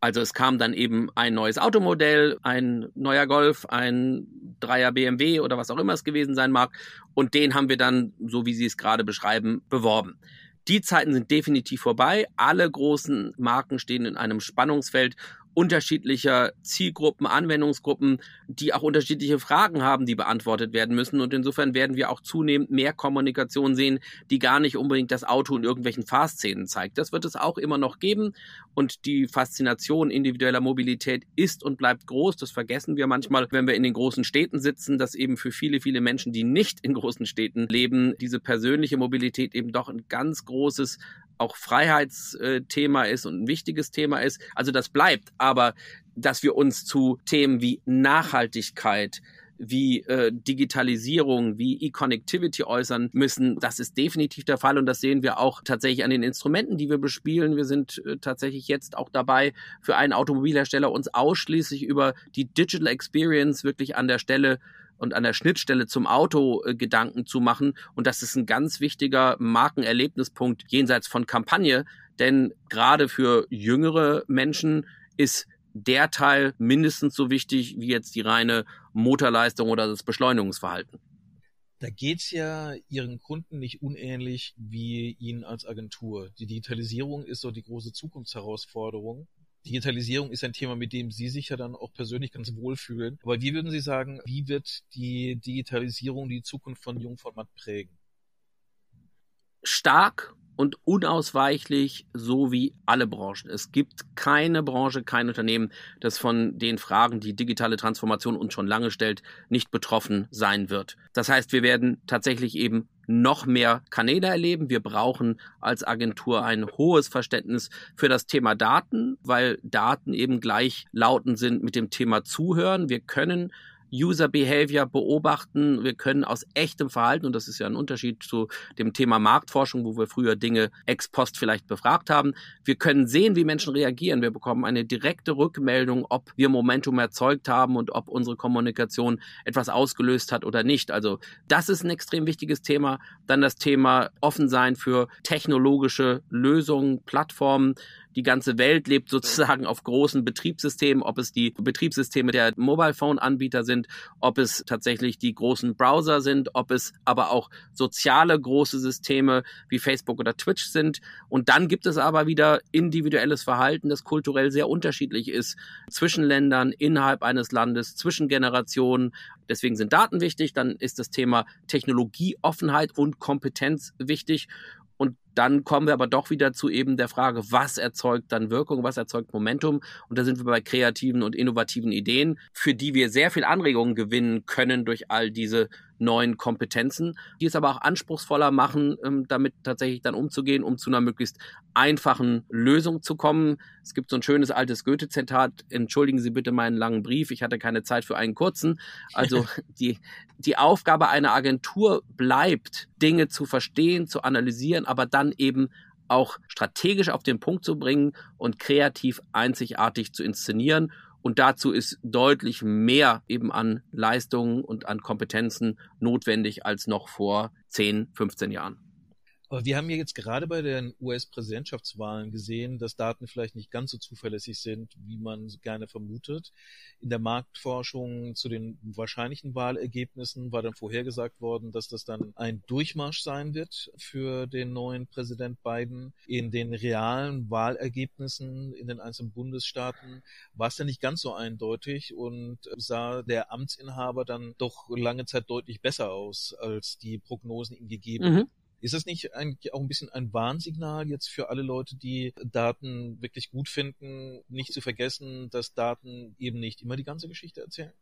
Also es kam dann eben ein neues Automodell, ein neuer Golf, ein Dreier BMW oder was auch immer es gewesen sein mag. Und den haben wir dann, so wie Sie es gerade beschreiben, beworben. Die Zeiten sind definitiv vorbei. Alle großen Marken stehen in einem Spannungsfeld unterschiedlicher Zielgruppen, Anwendungsgruppen, die auch unterschiedliche Fragen haben, die beantwortet werden müssen. Und insofern werden wir auch zunehmend mehr Kommunikation sehen, die gar nicht unbedingt das Auto in irgendwelchen Fahrszenen zeigt. Das wird es auch immer noch geben. Und die Faszination individueller Mobilität ist und bleibt groß. Das vergessen wir manchmal, wenn wir in den großen Städten sitzen, dass eben für viele, viele Menschen, die nicht in großen Städten leben, diese persönliche Mobilität eben doch ein ganz großes auch Freiheitsthema ist und ein wichtiges Thema ist. Also das bleibt, aber dass wir uns zu Themen wie Nachhaltigkeit, wie äh, Digitalisierung, wie E-Connectivity äußern müssen. Das ist definitiv der Fall und das sehen wir auch tatsächlich an den Instrumenten, die wir bespielen. Wir sind äh, tatsächlich jetzt auch dabei, für einen Automobilhersteller uns ausschließlich über die Digital Experience wirklich an der Stelle und an der Schnittstelle zum Auto äh, Gedanken zu machen. Und das ist ein ganz wichtiger Markenerlebnispunkt jenseits von Kampagne, denn gerade für jüngere Menschen ist der Teil mindestens so wichtig wie jetzt die reine Motorleistung oder das Beschleunigungsverhalten. Da geht's ja Ihren Kunden nicht unähnlich wie Ihnen als Agentur. Die Digitalisierung ist so die große Zukunftsherausforderung. Digitalisierung ist ein Thema, mit dem Sie sich ja dann auch persönlich ganz wohlfühlen. Aber wie würden Sie sagen, wie wird die Digitalisierung die Zukunft von Jungformat prägen? Stark und unausweichlich, so wie alle Branchen. Es gibt keine Branche, kein Unternehmen, das von den Fragen, die digitale Transformation uns schon lange stellt, nicht betroffen sein wird. Das heißt, wir werden tatsächlich eben noch mehr Kanäle erleben. Wir brauchen als Agentur ein hohes Verständnis für das Thema Daten, weil Daten eben gleichlautend sind mit dem Thema Zuhören. Wir können User Behavior beobachten. Wir können aus echtem Verhalten, und das ist ja ein Unterschied zu dem Thema Marktforschung, wo wir früher Dinge ex post vielleicht befragt haben. Wir können sehen, wie Menschen reagieren. Wir bekommen eine direkte Rückmeldung, ob wir Momentum erzeugt haben und ob unsere Kommunikation etwas ausgelöst hat oder nicht. Also das ist ein extrem wichtiges Thema. Dann das Thema offen sein für technologische Lösungen, Plattformen die ganze Welt lebt sozusagen auf großen Betriebssystemen, ob es die Betriebssysteme der Mobile Phone Anbieter sind, ob es tatsächlich die großen Browser sind, ob es aber auch soziale große Systeme wie Facebook oder Twitch sind. Und dann gibt es aber wieder individuelles Verhalten, das kulturell sehr unterschiedlich ist zwischen Ländern, innerhalb eines Landes, zwischen Generationen. Deswegen sind Daten wichtig. Dann ist das Thema Technologieoffenheit und Kompetenz wichtig. Und dann kommen wir aber doch wieder zu eben der Frage, was erzeugt dann Wirkung, was erzeugt Momentum? Und da sind wir bei kreativen und innovativen Ideen, für die wir sehr viel Anregungen gewinnen können durch all diese neuen Kompetenzen, die es aber auch anspruchsvoller machen, ähm, damit tatsächlich dann umzugehen, um zu einer möglichst einfachen Lösung zu kommen. Es gibt so ein schönes altes Goethe-Zitat, entschuldigen Sie bitte meinen langen Brief, ich hatte keine Zeit für einen kurzen. Also [LAUGHS] die, die Aufgabe einer Agentur bleibt, Dinge zu verstehen, zu analysieren, aber dann dann eben auch strategisch auf den Punkt zu bringen und kreativ einzigartig zu inszenieren. Und dazu ist deutlich mehr eben an Leistungen und an Kompetenzen notwendig als noch vor 10, 15 Jahren. Aber wir haben ja jetzt gerade bei den US-Präsidentschaftswahlen gesehen, dass Daten vielleicht nicht ganz so zuverlässig sind, wie man gerne vermutet. In der Marktforschung zu den wahrscheinlichen Wahlergebnissen war dann vorhergesagt worden, dass das dann ein Durchmarsch sein wird für den neuen Präsident Biden. In den realen Wahlergebnissen in den einzelnen Bundesstaaten war es dann nicht ganz so eindeutig und sah der Amtsinhaber dann doch lange Zeit deutlich besser aus, als die Prognosen ihm gegeben. Mhm. Ist das nicht eigentlich auch ein bisschen ein Warnsignal jetzt für alle Leute, die Daten wirklich gut finden, nicht zu vergessen, dass Daten eben nicht immer die ganze Geschichte erzählen?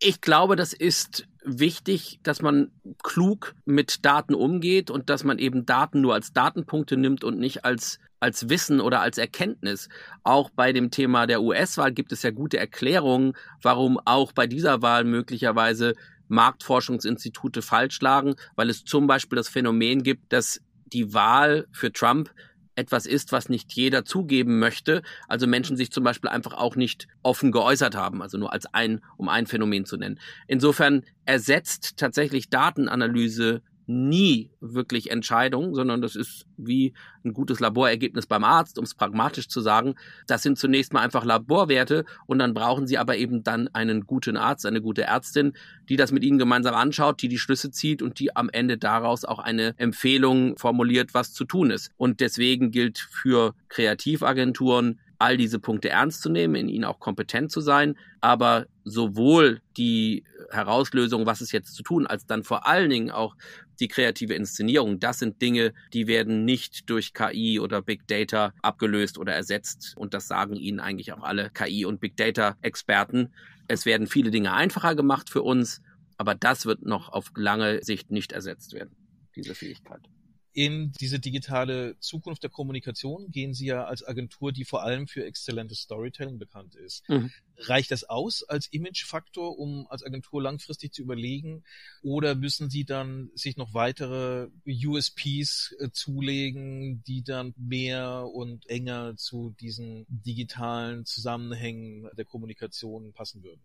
Ich glaube, das ist wichtig, dass man klug mit Daten umgeht und dass man eben Daten nur als Datenpunkte nimmt und nicht als, als Wissen oder als Erkenntnis. Auch bei dem Thema der US-Wahl gibt es ja gute Erklärungen, warum auch bei dieser Wahl möglicherweise Marktforschungsinstitute falsch lagen, weil es zum Beispiel das Phänomen gibt, dass die Wahl für Trump etwas ist, was nicht jeder zugeben möchte. Also Menschen sich zum Beispiel einfach auch nicht offen geäußert haben, also nur als ein, um ein Phänomen zu nennen. Insofern ersetzt tatsächlich Datenanalyse nie wirklich Entscheidungen, sondern das ist wie ein gutes Laborergebnis beim Arzt, um es pragmatisch zu sagen. Das sind zunächst mal einfach Laborwerte und dann brauchen Sie aber eben dann einen guten Arzt, eine gute Ärztin, die das mit Ihnen gemeinsam anschaut, die die Schlüsse zieht und die am Ende daraus auch eine Empfehlung formuliert, was zu tun ist. Und deswegen gilt für Kreativagenturen all diese Punkte ernst zu nehmen, in ihnen auch kompetent zu sein, aber sowohl die Herauslösung, was ist jetzt zu tun, als dann vor allen Dingen auch die kreative Inszenierung. Das sind Dinge, die werden nicht durch KI oder Big Data abgelöst oder ersetzt. Und das sagen Ihnen eigentlich auch alle KI und Big Data Experten. Es werden viele Dinge einfacher gemacht für uns, aber das wird noch auf lange Sicht nicht ersetzt werden, diese Fähigkeit in diese digitale Zukunft der Kommunikation gehen Sie ja als Agentur, die vor allem für exzellentes Storytelling bekannt ist. Mhm. Reicht das aus als Imagefaktor, um als Agentur langfristig zu überlegen? Oder müssen Sie dann sich noch weitere USPs äh, zulegen, die dann mehr und enger zu diesen digitalen Zusammenhängen der Kommunikation passen würden?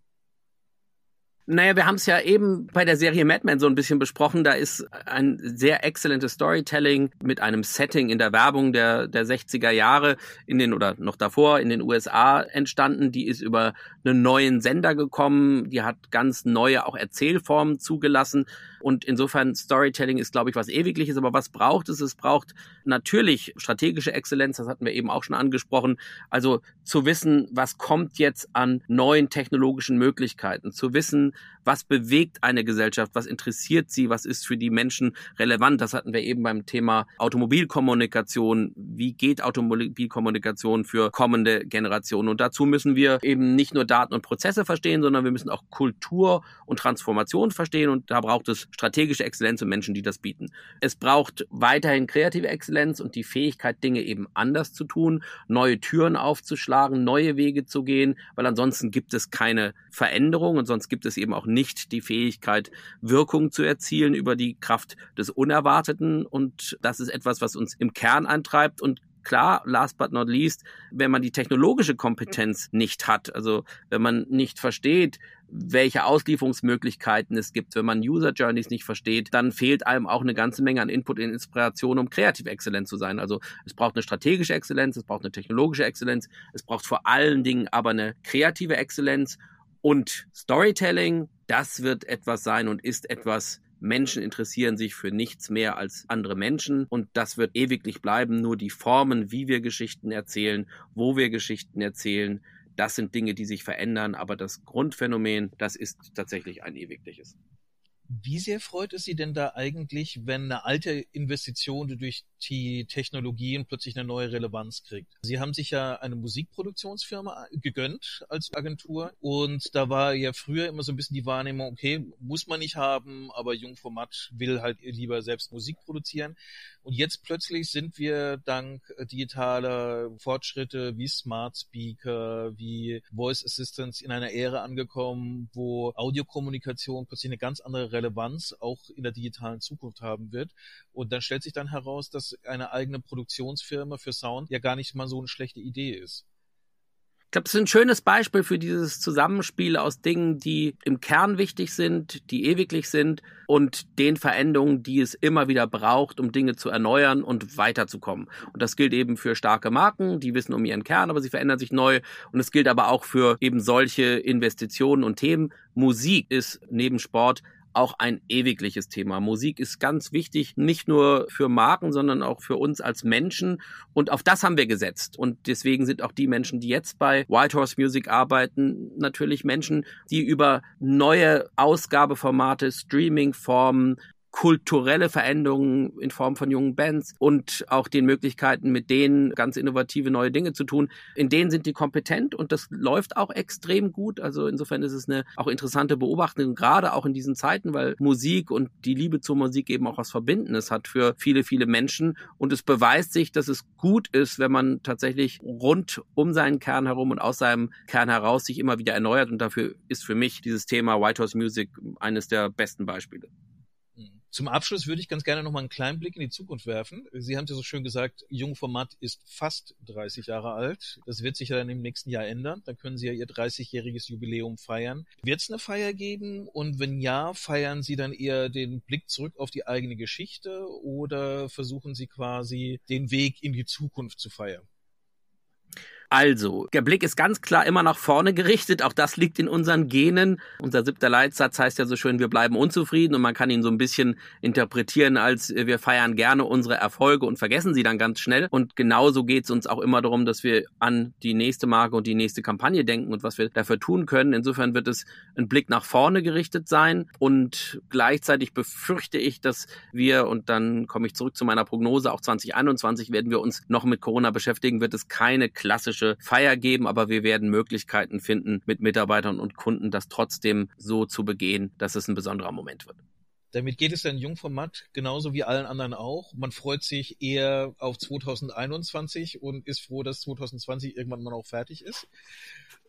Naja, wir haben es ja eben bei der Serie Mad Men so ein bisschen besprochen. Da ist ein sehr exzellentes Storytelling mit einem Setting in der Werbung der, der 60er Jahre in den oder noch davor in den USA entstanden. Die ist über einen neuen Sender gekommen. Die hat ganz neue auch Erzählformen zugelassen. Und insofern Storytelling ist, glaube ich, was Ewigliches. Aber was braucht es? Es braucht natürlich strategische Exzellenz. Das hatten wir eben auch schon angesprochen. Also zu wissen, was kommt jetzt an neuen technologischen Möglichkeiten. Zu wissen, was bewegt eine Gesellschaft, was interessiert sie, was ist für die Menschen relevant. Das hatten wir eben beim Thema Automobilkommunikation. Wie geht Automobilkommunikation für kommende Generationen? Und dazu müssen wir eben nicht nur Daten und Prozesse verstehen, sondern wir müssen auch Kultur und Transformation verstehen. Und da braucht es strategische Exzellenz und Menschen, die das bieten. Es braucht weiterhin kreative Exzellenz und die Fähigkeit, Dinge eben anders zu tun, neue Türen aufzuschlagen, neue Wege zu gehen, weil ansonsten gibt es keine Veränderung und sonst gibt es eben auch nicht die Fähigkeit, Wirkung zu erzielen über die Kraft des Unerwarteten. Und das ist etwas, was uns im Kern antreibt und klar, last but not least, wenn man die technologische Kompetenz nicht hat, also wenn man nicht versteht, welche Auslieferungsmöglichkeiten es gibt, wenn man User Journeys nicht versteht, dann fehlt einem auch eine ganze Menge an Input und Inspiration, um kreativ exzellent zu sein. Also es braucht eine strategische Exzellenz, es braucht eine technologische Exzellenz, es braucht vor allen Dingen aber eine kreative Exzellenz und Storytelling, das wird etwas sein und ist etwas, Menschen interessieren sich für nichts mehr als andere Menschen und das wird ewiglich bleiben. Nur die Formen, wie wir Geschichten erzählen, wo wir Geschichten erzählen, das sind Dinge, die sich verändern, aber das Grundphänomen, das ist tatsächlich ein ewigliches. Wie sehr freut es Sie denn da eigentlich, wenn eine alte Investition durch die Technologien plötzlich eine neue Relevanz kriegt? Sie haben sich ja eine Musikproduktionsfirma gegönnt als Agentur und da war ja früher immer so ein bisschen die Wahrnehmung, okay, muss man nicht haben, aber Jungformat will halt lieber selbst Musik produzieren. Und jetzt plötzlich sind wir dank digitaler Fortschritte wie Smart Speaker, wie Voice Assistants in einer Ära angekommen, wo Audiokommunikation plötzlich eine ganz andere Relevanz auch in der digitalen Zukunft haben wird. Und dann stellt sich dann heraus, dass eine eigene Produktionsfirma für Sound ja gar nicht mal so eine schlechte Idee ist. Ich glaube, es ist ein schönes Beispiel für dieses Zusammenspiel aus Dingen, die im Kern wichtig sind, die ewiglich sind und den Veränderungen, die es immer wieder braucht, um Dinge zu erneuern und weiterzukommen. Und das gilt eben für starke Marken, die wissen um ihren Kern, aber sie verändern sich neu. Und es gilt aber auch für eben solche Investitionen und Themen. Musik ist neben Sport auch ein ewigliches Thema. Musik ist ganz wichtig, nicht nur für Marken, sondern auch für uns als Menschen. Und auf das haben wir gesetzt. Und deswegen sind auch die Menschen, die jetzt bei White Horse Music arbeiten, natürlich Menschen, die über neue Ausgabeformate, Streamingformen, kulturelle Veränderungen in Form von jungen Bands und auch den Möglichkeiten, mit denen ganz innovative neue Dinge zu tun. In denen sind die kompetent und das läuft auch extrem gut. Also insofern ist es eine auch interessante Beobachtung, gerade auch in diesen Zeiten, weil Musik und die Liebe zur Musik eben auch was Verbindendes hat für viele, viele Menschen. Und es beweist sich, dass es gut ist, wenn man tatsächlich rund um seinen Kern herum und aus seinem Kern heraus sich immer wieder erneuert. Und dafür ist für mich dieses Thema White House Music eines der besten Beispiele. Zum Abschluss würde ich ganz gerne noch mal einen kleinen Blick in die Zukunft werfen. Sie haben ja so schön gesagt, Jungformat ist fast 30 Jahre alt. Das wird sich ja dann im nächsten Jahr ändern. Dann können Sie ja Ihr 30-jähriges Jubiläum feiern. Wird es eine Feier geben? Und wenn ja, feiern Sie dann eher den Blick zurück auf die eigene Geschichte oder versuchen Sie quasi den Weg in die Zukunft zu feiern? Also, der Blick ist ganz klar immer nach vorne gerichtet. Auch das liegt in unseren Genen. Unser siebter Leitsatz heißt ja so schön, wir bleiben unzufrieden und man kann ihn so ein bisschen interpretieren als wir feiern gerne unsere Erfolge und vergessen sie dann ganz schnell. Und genauso geht es uns auch immer darum, dass wir an die nächste Marke und die nächste Kampagne denken und was wir dafür tun können. Insofern wird es ein Blick nach vorne gerichtet sein und gleichzeitig befürchte ich, dass wir, und dann komme ich zurück zu meiner Prognose, auch 2021 werden wir uns noch mit Corona beschäftigen, wird es keine klassische klassische Feier geben, aber wir werden Möglichkeiten finden, mit Mitarbeitern und Kunden das trotzdem so zu begehen, dass es ein besonderer Moment wird. Damit geht es dann Jungformat genauso wie allen anderen auch. Man freut sich eher auf 2021 und ist froh, dass 2020 irgendwann mal auch fertig ist.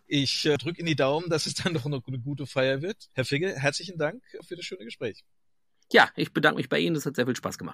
Ich äh, drücke in die Daumen, dass es dann doch noch eine gute Feier wird. Herr Figge, herzlichen Dank für das schöne Gespräch. Ja, ich bedanke mich bei Ihnen. Das hat sehr viel Spaß gemacht.